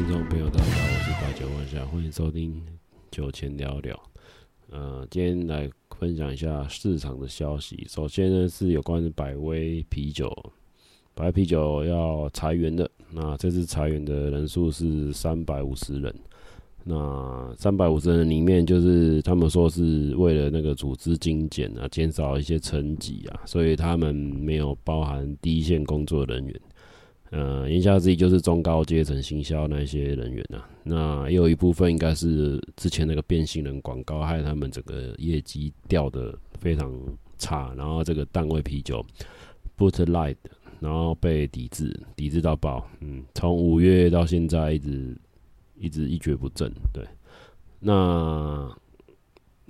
听众朋友，大家好，我是八九万夏，欢迎收听酒前聊聊。呃，今天来分享一下市场的消息。首先呢，是有关百威啤酒，百威啤酒要裁员的。那这次裁员的人数是三百五十人。那三百五十人里面，就是他们说是为了那个组织精简啊，减少一些层级啊，所以他们没有包含第一线工作人员。呃，言下之意就是中高阶层行销那些人员啊，那也有一部分应该是之前那个变性人广告害他们整个业绩掉的非常差，然后这个淡味啤酒 Bud Light，然后被抵制，抵制到爆，嗯，从五月到现在一直一直一蹶不振，对，那。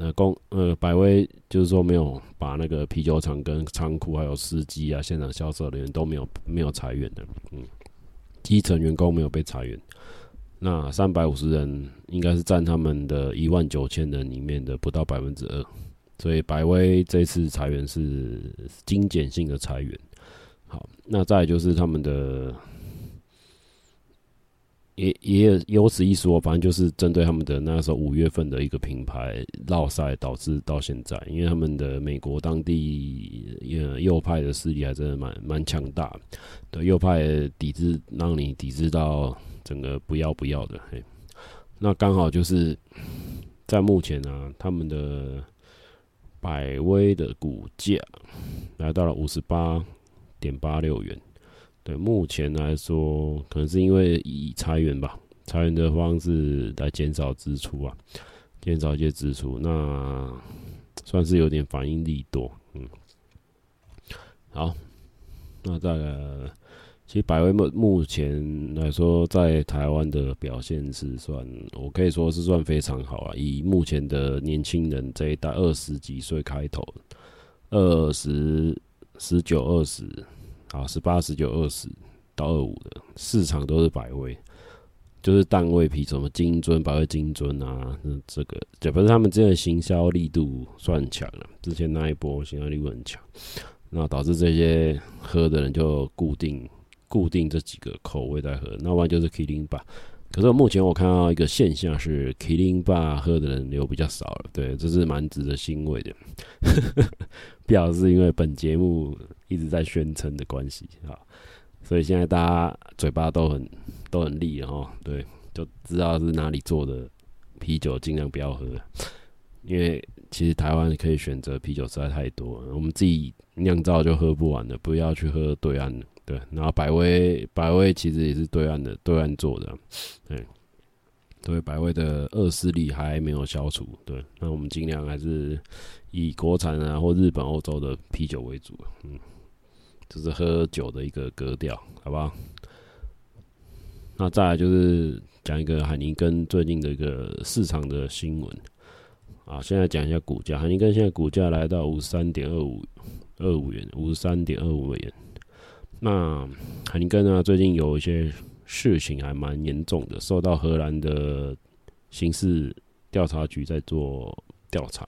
那公呃百威就是说没有把那个啤酒厂跟仓库还有司机啊现场销售人员都没有没有裁员的，嗯，基层员工没有被裁员。那三百五十人应该是占他们的一万九千人里面的不到百分之二，所以百威这次裁员是精简性的裁员。好，那再就是他们的。也也有此一说，反正就是针对他们的那时候五月份的一个品牌落赛，导致到现在，因为他们的美国当地呃右派的势力还真的蛮蛮强大，对右派抵制，让你抵制到整个不要不要的。嘿，那刚好就是在目前呢、他们的百威的股价来到了五十八点八六元。对，目前来说，可能是因为以裁员吧，裁员的方式来减少支出啊，减少一些支出，那算是有点反应力多，嗯，好，那再来，其实百威目目前来说，在台湾的表现是算，我可以说是算非常好啊，以目前的年轻人这一代，二十几岁开头，二十、十九、二十。啊，十八、十九、二十到二五的市场都是百威，就是淡味啤，什么金尊、百威金尊啊，那这个，就不是他们之前的行销力度算强了，之前那一波行销力度很强，那导致这些喝的人就固定固定这几个口味在喝，那不然就是 Kirin 吧。可是目前我看到一个现象是，Kirin 吧喝的人流比较少了，对，这是蛮值得欣慰的。不晓得是因为本节目一直在宣称的关系啊，所以现在大家嘴巴都很都很利哦，对，就知道是哪里做的啤酒，尽量不要喝，因为其实台湾可以选择啤酒实在太多，我们自己酿造就喝不完了，不要去喝对岸的。对，然后百威，百威其实也是对岸的，对岸做的，对，对，百威的恶势力还没有消除，对，那我们尽量还是以国产啊或日本、欧洲的啤酒为主，嗯，这是喝酒的一个格调，好不好？那再来就是讲一个海尼根最近的一个市场的新闻，啊，现在讲一下股价，海尼根现在股价来到五十三点二五二五元，五十三点二五美元。那海尼根呢？最近有一些事情还蛮严重的，受到荷兰的刑事调查局在做调查。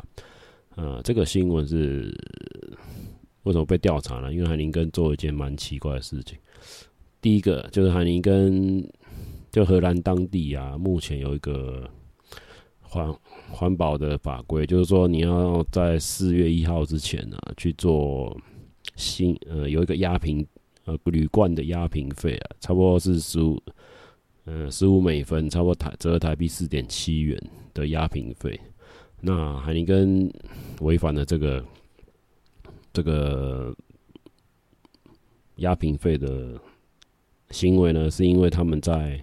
呃，这个新闻是为什么被调查呢？因为海尼根做一件蛮奇怪的事情。第一个就是海尼根，就荷兰当地啊，目前有一个环环保的法规，就是说你要在四月一号之前呢、去做新呃有一个压平。呃，铝罐的压瓶费啊，差不多是十五，呃，十五美分，差不多台折合台币四点七元的压瓶费。那海尼根违反了这个这个压瓶费的行为呢，是因为他们在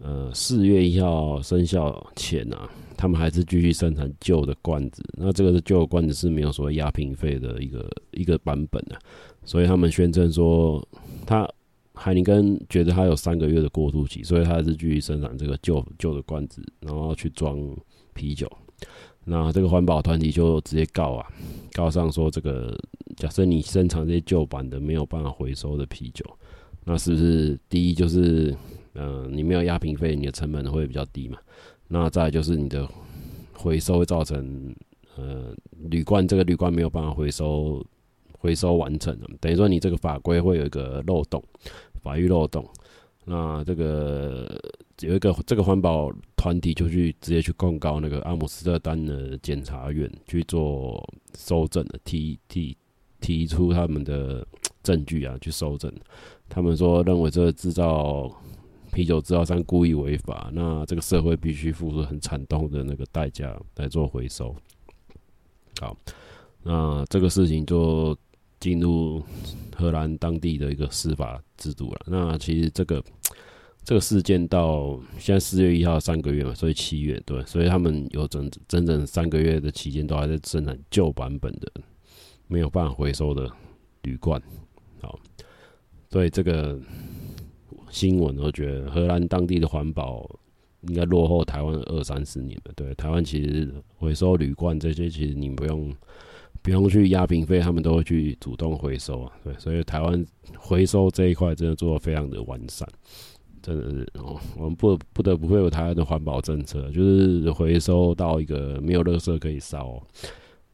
呃四月一号生效前啊，他们还是继续生产旧的罐子。那这个旧的罐子是没有所谓压瓶费的一个一个版本啊。所以他们宣称说，他海尼根觉得他有三个月的过渡期，所以他还是继续生产这个旧旧的罐子，然后去装啤酒。那这个环保团体就直接告啊，告上说这个假设你生产这些旧版的没有办法回收的啤酒，那是不是第一就是，呃，你没有压瓶费，你的成本会比较低嘛？那再就是你的回收会造成，呃，铝罐这个铝罐没有办法回收。回收完成了，等于说你这个法规会有一个漏洞，法律漏洞。那这个有一个这个环保团体就去直接去控告那个阿姆斯特丹的检察院去做搜证的，提提提出他们的证据啊，去搜证。他们说认为这个制造啤酒制造商故意违法，那这个社会必须付出很惨痛的那个代价来做回收。好，那这个事情就进入荷兰当地的一个司法制度了。那其实这个这个事件到现在四月一号三个月嘛，所以七月对，所以他们有整整整三个月的期间都还在生产旧版本的没有办法回收的铝罐。好，所以这个新闻我觉得荷兰当地的环保应该落后台湾二三十年了。对，台湾其实回收铝罐这些，其实你不用。不用去压瓶费，他们都会去主动回收啊。对，所以台湾回收这一块真的做得非常的完善，真的是哦。我们不不得不会有台湾的环保政策，就是回收到一个没有垃圾可以烧。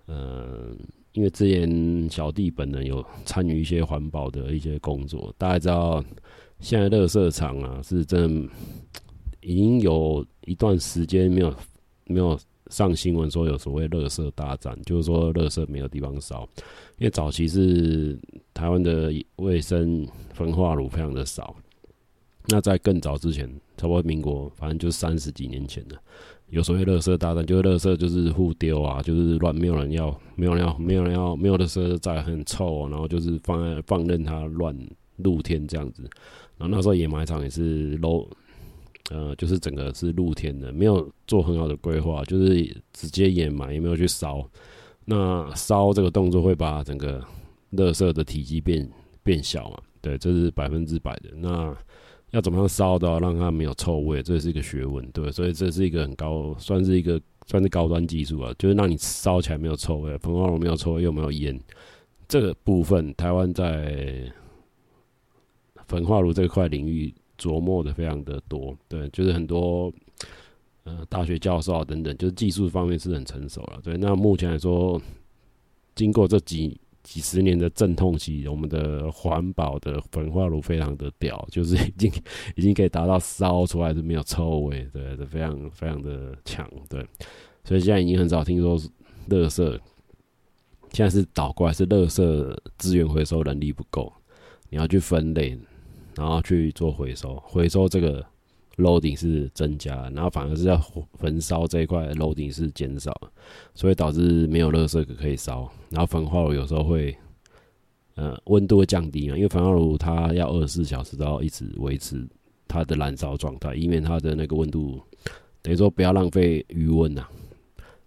嗯，因为之前小弟本人有参与一些环保的一些工作，大家知道现在垃圾场啊是真已经有一段时间没有没有。上新闻说有所谓“垃圾大战”，就是说垃圾没有地方烧。因为早期是台湾的卫生焚化炉非常的少，那在更早之前，差不多民国，反正就三十几年前的，有所谓“垃圾大战”，就是垃圾就是互丢啊，就是乱，没有人要，没有人要，没有人要，没有垃圾在很臭，然后就是放在放任它乱露天这样子。然后那时候掩埋场也是 low。呃，就是整个是露天的，没有做很好的规划，就是直接掩埋，也没有去烧。那烧这个动作会把整个垃圾的体积变变小嘛？对，这是百分之百的。那要怎么样烧到让它没有臭味？这是一个学问，对。所以这是一个很高，算是一个算是高端技术啊，就是让你烧起来没有臭味，焚化炉没有臭味又没有烟。这个部分，台湾在焚化炉这块领域。琢磨的非常的多，对，就是很多呃大学教授啊等等，就是技术方面是很成熟了。对，那目前来说，经过这几几十年的阵痛期，我们的环保的焚化炉非常的屌，就是已经已经可以达到烧出来是没有臭味，对，是非常非常的强，对。所以现在已经很少听说垃圾，现在是倒过来是垃圾资源回收能力不够，你要去分类。然后去做回收，回收这个 loading 是增加，然后反而是要焚烧这一块 loading 是减少，所以导致没有热色可以烧。然后焚化炉有时候会，呃，温度会降低嘛，因为焚化炉它要二十四小时都要一直维持它的燃烧状态，以免它的那个温度，等于说不要浪费余温呐，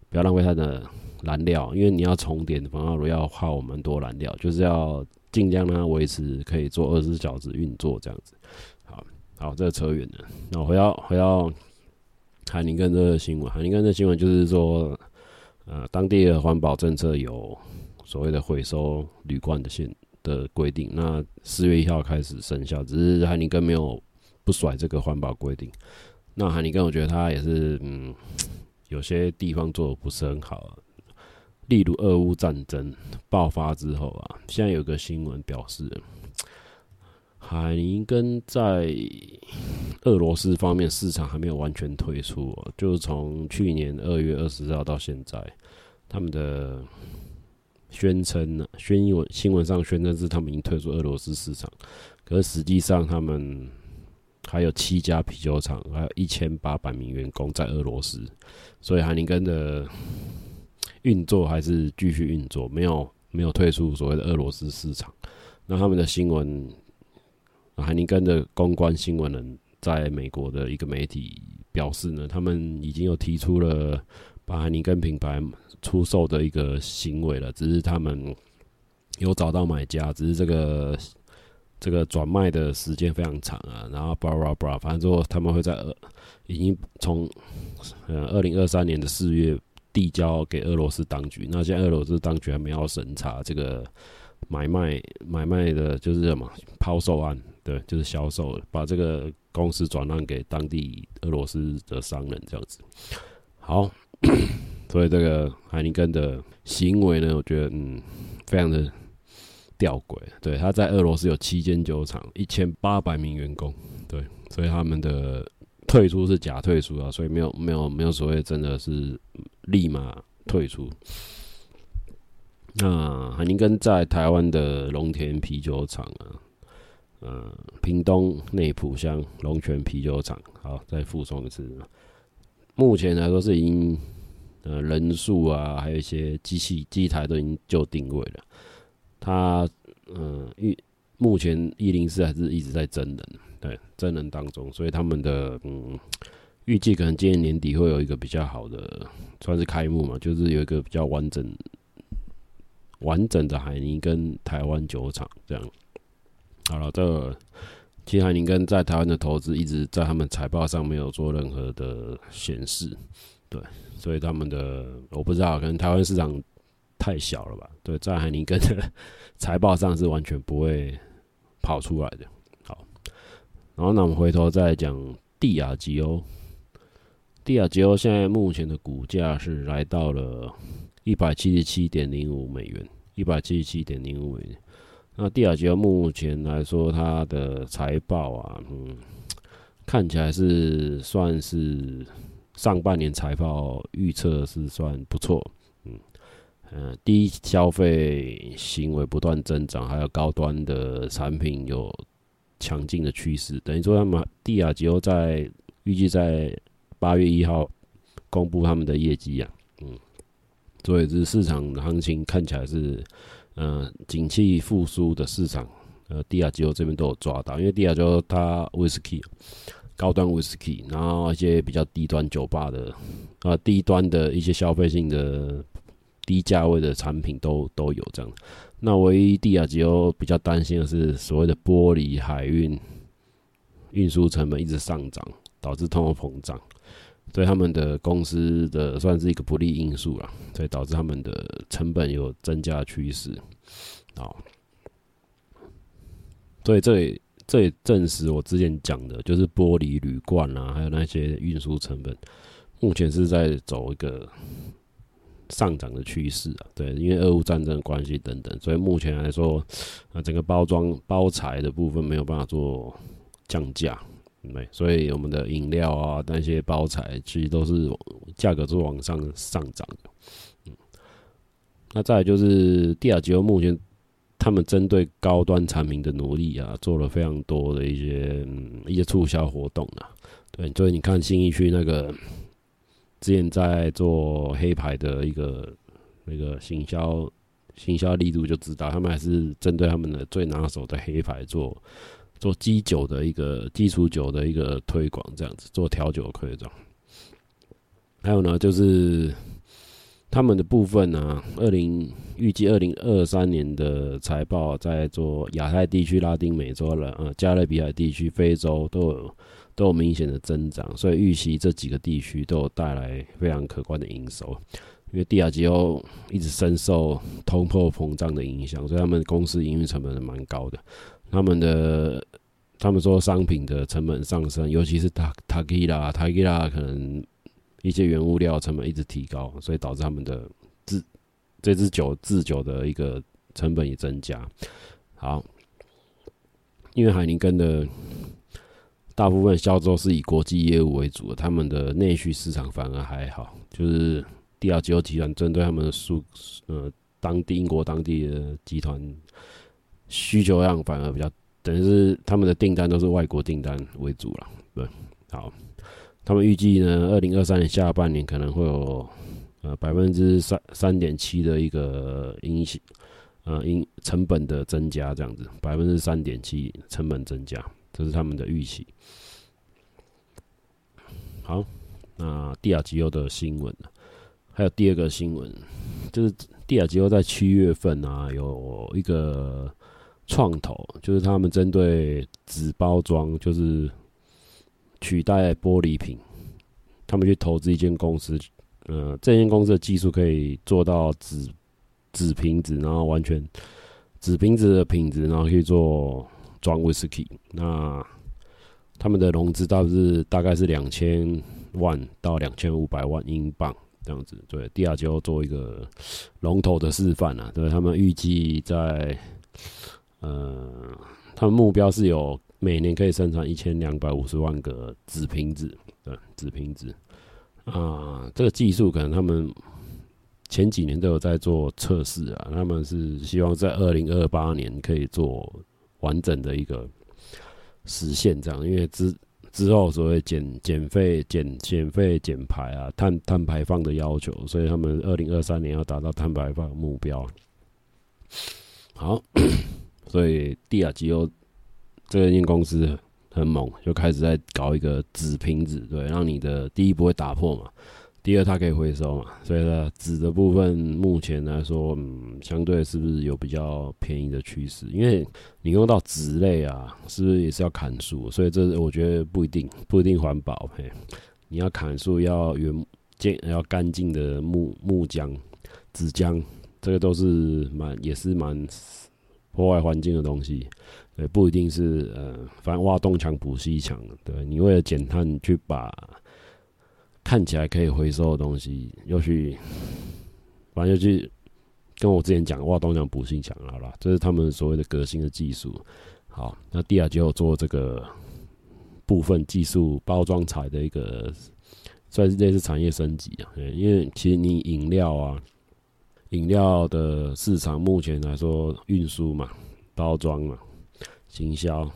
不要浪费它的燃料，因为你要重点焚化炉要耗蛮多燃料，就是要。尽量让它维持可以做二十四小时运作这样子。好，好，这个扯远了。那我回到回到海宁根这个新闻，海宁根这新闻就是说，呃，当地的环保政策有所谓的回收铝罐的限的规定。那四月一号开始生效，只是海宁根没有不甩这个环保规定。那海宁根我觉得他也是，嗯，有些地方做的不是很好。例如俄乌战争爆发之后啊，现在有个新闻表示，海尼根在俄罗斯方面市场还没有完全退出，就从去年二月二十号到现在，他们的宣称呢，宣闻新闻上宣称是他们已经退出俄罗斯市场，可是实际上他们还有七家啤酒厂，还有一千八百名员工在俄罗斯，所以海宁根的。运作还是继续运作，没有没有退出所谓的俄罗斯市场。那他们的新闻，海尼根的公关新闻人在美国的一个媒体表示呢，他们已经有提出了把海尼根品牌出售的一个行为了，只是他们有找到买家，只是这个这个转卖的时间非常长啊。然后巴拉巴拉，反正说他们会在二，已经从呃二零二三年的四月。递交给俄罗斯当局，那现在俄罗斯当局还没有审查这个买卖买卖的，就是什么抛售案，对，就是销售，把这个公司转让给当地俄罗斯的商人这样子。好，所以这个海尼根的行为呢，我觉得嗯，非常的吊诡。对，他在俄罗斯有七间酒厂，一千八百名员工。对，所以他们的退出是假退出啊，所以没有没有没有所谓真的是立马退出。那海宁根在台湾的龙田啤酒厂啊，呃，屏东内埔乡龙泉啤酒厂，好，再复诵一次。目前来说是已经，呃，人数啊，还有一些机器机台都已经就定位了。他，嗯、预目前一零四还是一直在征人，对，征人当中，所以他们的，嗯，预计可能今年年底会有一个比较好的，算是开幕嘛，就是有一个比较完整。完整的海宁跟台湾酒厂这样，好了，这个、其实海宁跟在台湾的投资一直在他们财报上没有做任何的显示，对，所以他们的我不知道，可能台湾市场太小了吧？对，在海尼根的 财报上是完全不会跑出来的。好，然后呢，我们回头再讲蒂亚吉欧，蒂亚吉欧现在目前的股价是来到了。一百七十七点零五美元，一百七十七点零五美元。那蒂亚吉欧目前来说，它的财报啊，嗯，看起来是算是上半年财报预测是算不错，呃，低消费行为不断增长，还有高端的产品有强劲的趋势。等于说，他们帝亚吉欧在预计在八月一号公布他们的业绩啊，嗯。所以，这市场行情看起来是，嗯、景气复苏的市场。呃，帝亚吉欧这边都有抓到，因为帝亚吉欧它威士忌，高端威士忌，然后一些比较低端酒吧的，啊、呃，低端的一些消费性的低价位的产品都都有这样。那唯一帝亚吉欧比较担心的是，所谓的玻璃海运运输成本一直上涨，导致通货膨胀。对他们的公司的算是一个不利因素了，所以导致他们的成本有增加趋势。好，所以这也这也证实我之前讲的，就是玻璃铝罐啊，还有那些运输成本，目前是在走一个上涨的趋势啊。对，因为俄乌战争关系等等，所以目前来说，啊，整个包装包材的部分没有办法做降价。对，所以我们的饮料啊，那些包材其实都是价格是往上上涨的。嗯，那再来就是帝亚吉欧目前他们针对高端产品的努力啊，做了非常多的一些、嗯、一些促销活动啊。对，所以你看新义区那个之前在做黑牌的一个那个行销行销力度，就知道他们还是针对他们的最拿手的黑牌做。做基酒的一个基础酒的一个推广，这样子做调酒的推广。还有呢，就是他们的部分呢、啊，二零预计二零二三年的财报在做亚太地区、拉丁美洲了，呃，加勒比海地区、非洲都有都有明显的增长，所以预期这几个地区都有带来非常可观的营收。因为帝亚吉欧一直深受通货膨胀的影响，所以他们公司营运成本是蛮高的。他们的他们说商品的成本上升，尤其是塔塔基拉，塔基拉可能一些原物料成本一直提高，所以导致他们的制这支酒制酒的一个成本也增加。好，因为海宁根的大部分销售是以国际业务为主的，他们的内需市场反而还好。就是帝亚吉欧集团针对他们的数呃当地英国当地的集团。需求量反而比较，等于是他们的订单都是外国订单为主了。对，好，他们预计呢，二零二三年下半年可能会有呃百分之三三点七的一个影响，呃，因成本的增加这样子，百分之三点七成本增加，这是他们的预期。好，那帝亚吉欧的新闻，还有第二个新闻，就是帝亚吉欧在七月份啊有一个。创投就是他们针对纸包装，就是取代玻璃瓶，他们去投资一间公司，呃，这间公司的技术可以做到纸纸瓶子，然后完全纸瓶子的品质，然后去做装威士忌。那他们的融资倒是大概是两千万到两千五百万英镑这样子。对，第二就要做一个龙头的示范啊，对他们预计在。呃，他们目标是有每年可以生产一千两百五十万个纸瓶子，对，纸瓶子啊，这个技术可能他们前几年都有在做测试啊，他们是希望在二零二八年可以做完整的一个实现，这样，因为之之后所谓减减费、减减费、减排啊，碳碳排放的要求，所以他们二零二三年要达到碳排放目标。好，所以帝亚吉欧这间公司很猛，就开始在搞一个纸瓶子，对，让你的第一不会打破嘛，第二它可以回收嘛，所以呢，纸的部分目前来说，嗯，相对是不是有比较便宜的趋势？因为你用到纸类啊，是不是也是要砍树？所以这我觉得不一定，不一定环保。嘿，你要砍树要原建要干净的木木浆、纸浆。这个都是蛮也是蛮破坏环境的东西，对，不一定是呃，反正挖东墙补西墙，对，你为了减碳去把看起来可以回收的东西又去，反正就去跟我之前讲挖东墙补西墙，好了，这是他们所谓的革新的技术。好，那第二就做这个部分技术包装材的一个算是类似产业升级啊，因为其实你饮料啊。饮料的市场目前来说，运输嘛、包装嘛、行销，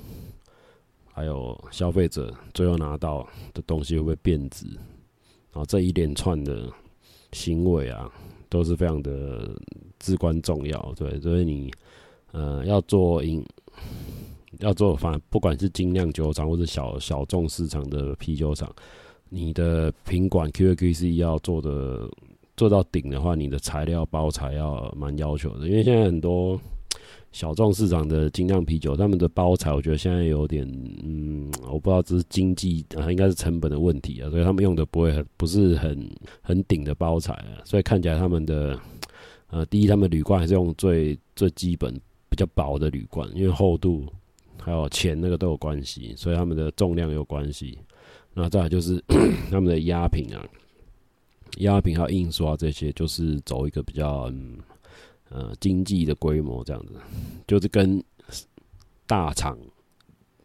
还有消费者最后拿到的东西会不会变质？啊这一连串的行为啊，都是非常的至关重要。对，所以你呃要做饮，要做反不管是精酿酒厂或者小小众市场的啤酒厂，你的品管 QAQC 要做的。做到顶的话，你的材料包材要蛮要求的，因为现在很多小众市场的精酿啤酒，他们的包材我觉得现在有点，嗯，我不知道这是经济啊，应该是成本的问题啊，所以他们用的不会很不是很很顶的包材啊，所以看起来他们的呃，第一，他们铝罐还是用最最基本比较薄的铝罐，因为厚度还有钱那个都有关系，所以他们的重量有关系。那再来就是 他们的压瓶啊。压瓶还有印刷这些，就是走一个比较嗯呃经济的规模这样子，就是跟大厂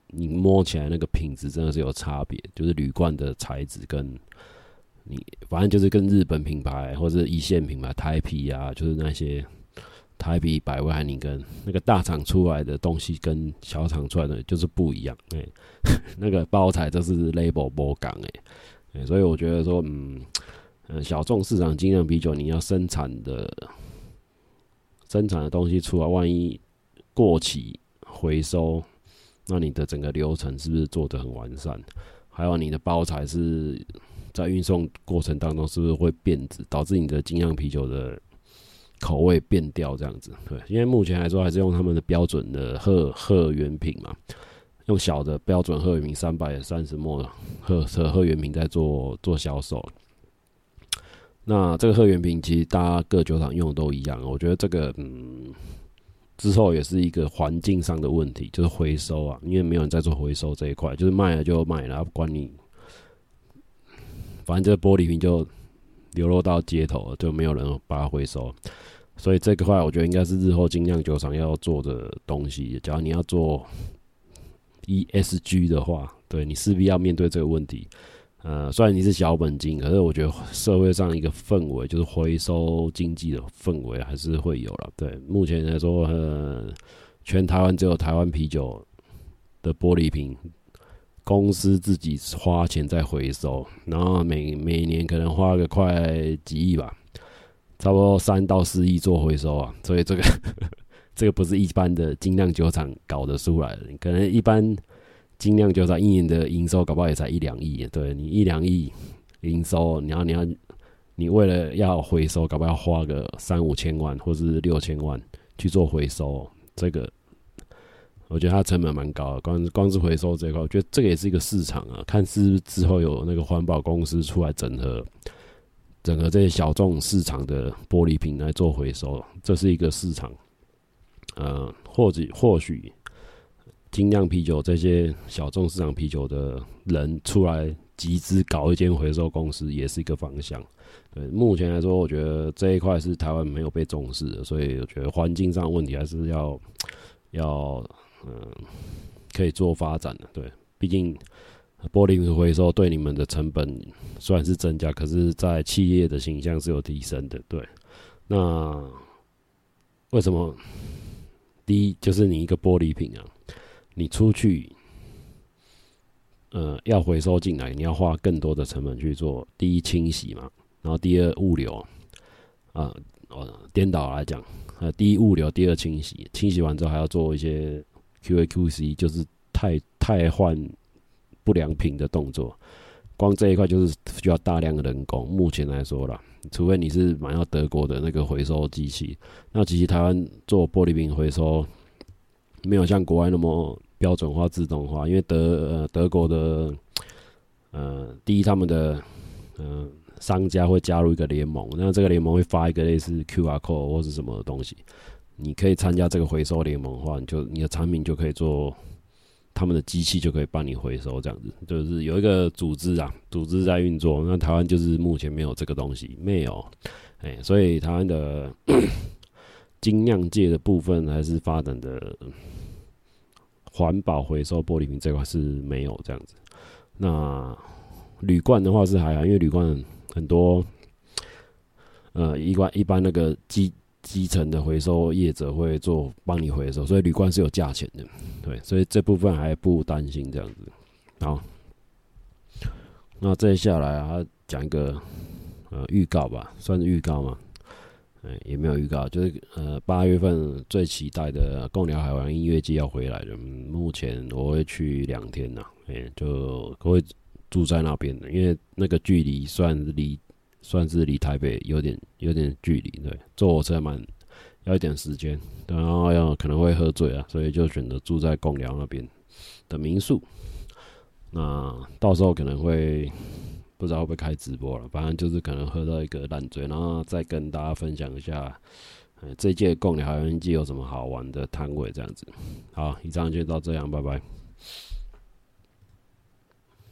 你摸起来那个品质真的是有差别，就是铝罐的材质跟你反正就是跟日本品牌或者一线品牌台啤啊，就是那些台啤、百威、海尼根那个大厂出来的东西跟小厂出来的就是不一样，哎、那个包材都是 label 波港哎，所以我觉得说嗯。嗯，小众市场精酿啤酒，你要生产的生产的东西出来，万一过期回收，那你的整个流程是不是做得很完善？还有你的包材是在运送过程当中是不是会变质，导致你的精酿啤酒的口味变掉？这样子，对，因为目前来说还是用他们的标准的贺贺原品嘛，用小的标准贺原品三百三十 ml 贺贺原品在做做销售。那这个贺元瓶其实大家各酒厂用的都一样，我觉得这个嗯之后也是一个环境上的问题，就是回收啊，因为没有人在做回收这一块，就是卖了就卖了，不管你，反正这玻璃瓶就流落到街头，就没有人把它回收，所以这块我觉得应该是日后精酿酒厂要做的东西。假如你要做 ESG 的话，对你势必要面对这个问题。呃，虽然你是小本金，可是我觉得社会上一个氛围，就是回收经济的氛围还是会有了。对，目前来说，呃，全台湾只有台湾啤酒的玻璃瓶公司自己花钱在回收，然后每每年可能花个快几亿吧，差不多三到四亿做回收啊。所以这个 这个不是一般的精酿酒厂搞得出来的，可能一般。精量就在一年的营收搞不好也才一两亿，对，你一两亿营收，你要你要你为了要回收，搞不好要花个三五千万或是六千万去做回收，这个我觉得它成本蛮高的。光光是回收这块，我觉得这个也是一个市场啊。看是之后有那个环保公司出来整合整合这些小众市场的玻璃瓶来做回收，这是一个市场。呃，或者或许。精酿啤酒这些小众市场啤酒的人出来集资搞一间回收公司，也是一个方向。对，目前来说，我觉得这一块是台湾没有被重视的，所以我觉得环境上问题还是要要嗯、可以做发展的。对，毕竟玻璃瓶回收对你们的成本虽然是增加，可是在企业的形象是有提升的。对，那为什么？第一就是你一个玻璃瓶啊，你出去，呃，要回收进来，你要花更多的成本去做第一清洗嘛，然后第二物流，啊，哦，颠倒来讲，呃，第一物流，第二清洗，清洗完之后还要做一些 QA QC，就是汰汰换不良品的动作，光这一块就是需要大量的人工。目前来说啦。除非你是买到德国的那个回收机器，那其实台湾做玻璃瓶回收没有像国外那么标准化、自动化，因为德呃德国的呃第一他们的呃商家会加入一个联盟，那这个联盟会发一个类似 QR code 或是什么东西，你可以参加这个回收联盟的话，你就你的产品就可以做。他们的机器就可以帮你回收，这样子就是有一个组织啊，组织在运作。那台湾就是目前没有这个东西，没有，哎，所以台湾的精酿界的部分还是发展的环保回收玻璃瓶这块是没有这样子。那铝罐的话是还好，因为铝罐很多，呃，一般一般那个基。基层的回收业者会做帮你回收，所以铝罐是有价钱的，对，所以这部分还不担心这样子。好，那接下来啊，讲一个呃预告吧，算是预告吗？哎，也没有预告，就是呃八月份最期待的贡寮海湾音乐季要回来了。目前我会去两天呐，哎，就我会住在那边的，因为那个距离算离。算是离台北有点有点距离，对，坐火车蛮要一点时间，然后要可能会喝醉啊，所以就选择住在贡寮那边的民宿。那到时候可能会不知道会不会开直播了，反正就是可能喝到一个烂醉，然后再跟大家分享一下，呃，这届贡寮海湾季有什么好玩的摊位这样子。好，以上就到这样，拜拜。